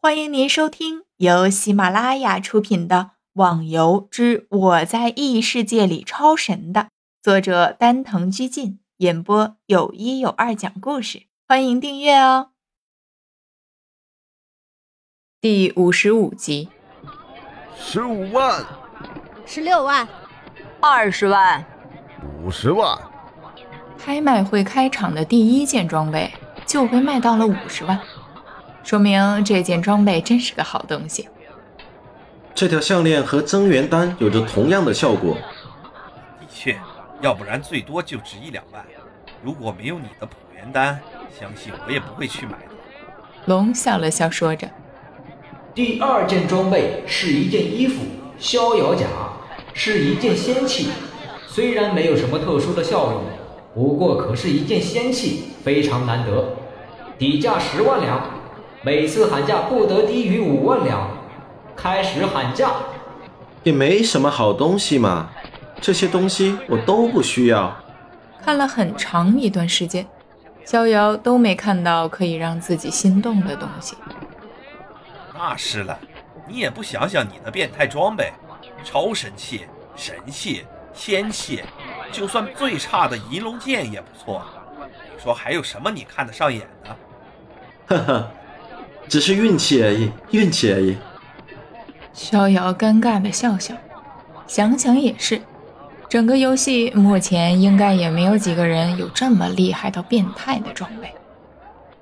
欢迎您收听由喜马拉雅出品的《网游之我在异世界里超神》的作者丹藤居进演播，有一有二讲故事，欢迎订阅哦。第五十五集，十五万，十六万，二十万，五十万。拍卖会开场的第一件装备就被卖到了五十万。说明这件装备真是个好东西。这条项链和增援丹有着同样的效果。的确，要不然最多就值一两万。如果没有你的普元丹，相信我也不会去买的。龙笑了笑，说着：“第二件装备是一件衣服，逍遥甲，是一件仙器。虽然没有什么特殊的效用，不过可是一件仙器，非常难得，底价十万两。”每次喊价不得低于五万两。开始喊价，也没什么好东西嘛，这些东西我都不需要。看了很长一段时间，逍遥都没看到可以让自己心动的东西。那是了，你也不想想你的变态装备，超神器、神器、仙器，就算最差的银龙剑也不错。你说还有什么你看得上眼的？呵呵。只是运气而已，运气而已。逍遥尴尬的笑笑，想想也是，整个游戏目前应该也没有几个人有这么厉害到变态的装备。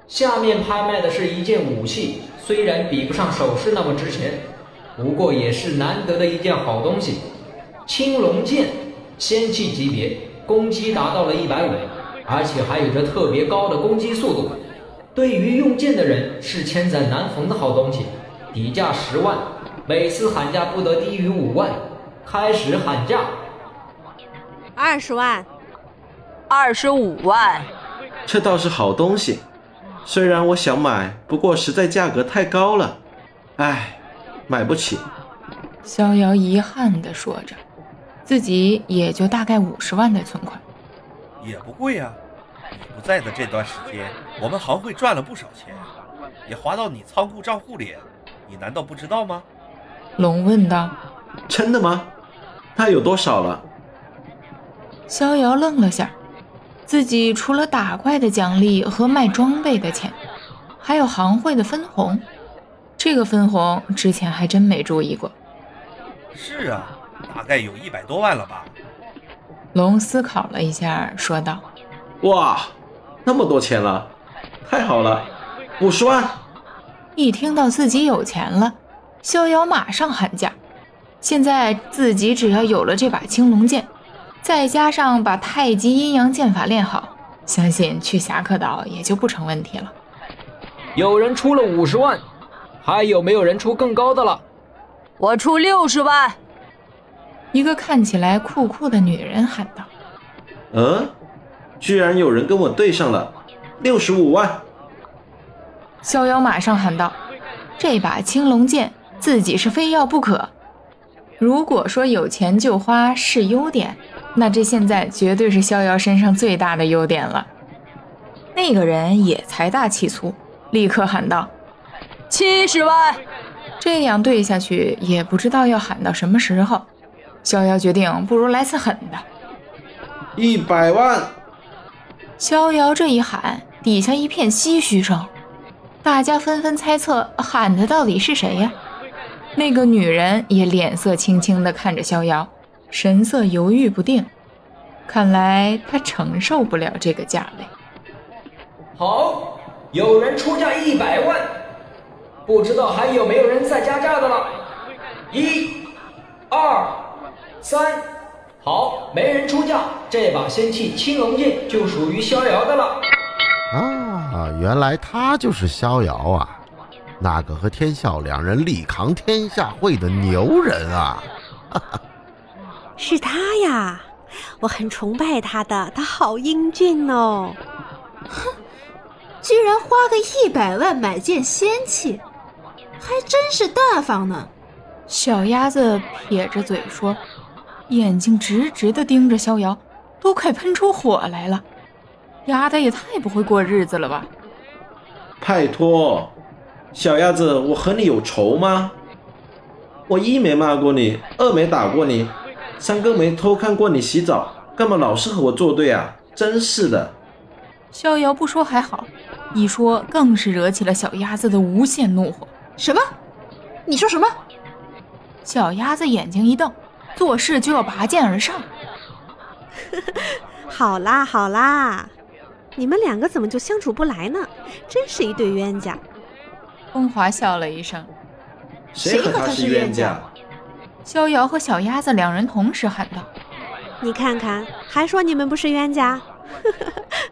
下面拍卖的是一件武器，虽然比不上首饰那么值钱，不过也是难得的一件好东西。青龙剑，仙器级别，攻击达到了一百五，而且还有着特别高的攻击速度。对于用剑的人是千载难逢的好东西，底价十万，每次喊价不得低于五万。开始喊价，二十万，二十五万，这倒是好东西，虽然我想买，不过实在价格太高了，唉，买不起。逍遥遗憾地说着，自己也就大概五十万的存款，也不贵啊。你不在的这段时间，我们行会赚了不少钱，也划到你仓库账户里，你难道不知道吗？龙问道。真的吗？那有多少了？逍遥愣了下，自己除了打怪的奖励和卖装备的钱，还有行会的分红，这个分红之前还真没注意过。是啊，大概有一百多万了吧？龙思考了一下，说道。哇，那么多钱了，太好了，五十万！一听到自己有钱了，逍遥马上喊价。现在自己只要有了这把青龙剑，再加上把太极阴阳剑法练好，相信去侠客岛也就不成问题了。有人出了五十万，还有没有人出更高的了？我出六十万！一个看起来酷酷的女人喊道：“嗯。”居然有人跟我对上了，六十五万！逍遥马上喊道：“这把青龙剑，自己是非要不可。如果说有钱就花是优点，那这现在绝对是逍遥身上最大的优点了。”那个人也财大气粗，立刻喊道：“七十万！”这样对下去，也不知道要喊到什么时候。逍遥决定，不如来次狠的，一百万！逍遥这一喊，底下一片唏嘘声，大家纷纷猜测喊的到底是谁呀？那个女人也脸色青青地看着逍遥，神色犹豫不定，看来她承受不了这个价位。好，有人出价一百万，不知道还有没有人再加价的了？一、二、三。好，没人出价，这把仙器青龙剑就属于逍遥的了。啊，原来他就是逍遥啊，那个和天笑两人力扛天下会的牛人啊！是他呀，我很崇拜他的，他好英俊哦。哼，居然花个一百万买件仙器，还真是大方呢。小鸭子撇着嘴说。眼睛直直的盯着逍遥，都快喷出火来了。丫的也太不会过日子了吧！拜托，小鸭子，我和你有仇吗？我一没骂过你，二没打过你，三更没偷看过你洗澡，干嘛老是和我作对啊？真是的！逍遥不说还好，一说更是惹起了小鸭子的无限怒火。什么？你说什么？小鸭子眼睛一瞪，做事就要拔剑而上。好啦好啦，你们两个怎么就相处不来呢？真是一对冤家。风华笑了一声：“谁和他是冤家？”逍遥和小鸭子两人同时喊道：“你看看，还说你们不是冤家？”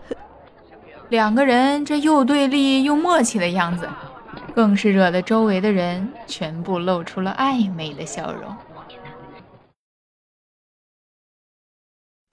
两个人这又对立又默契的样子，更是惹得周围的人全部露出了暧昧的笑容。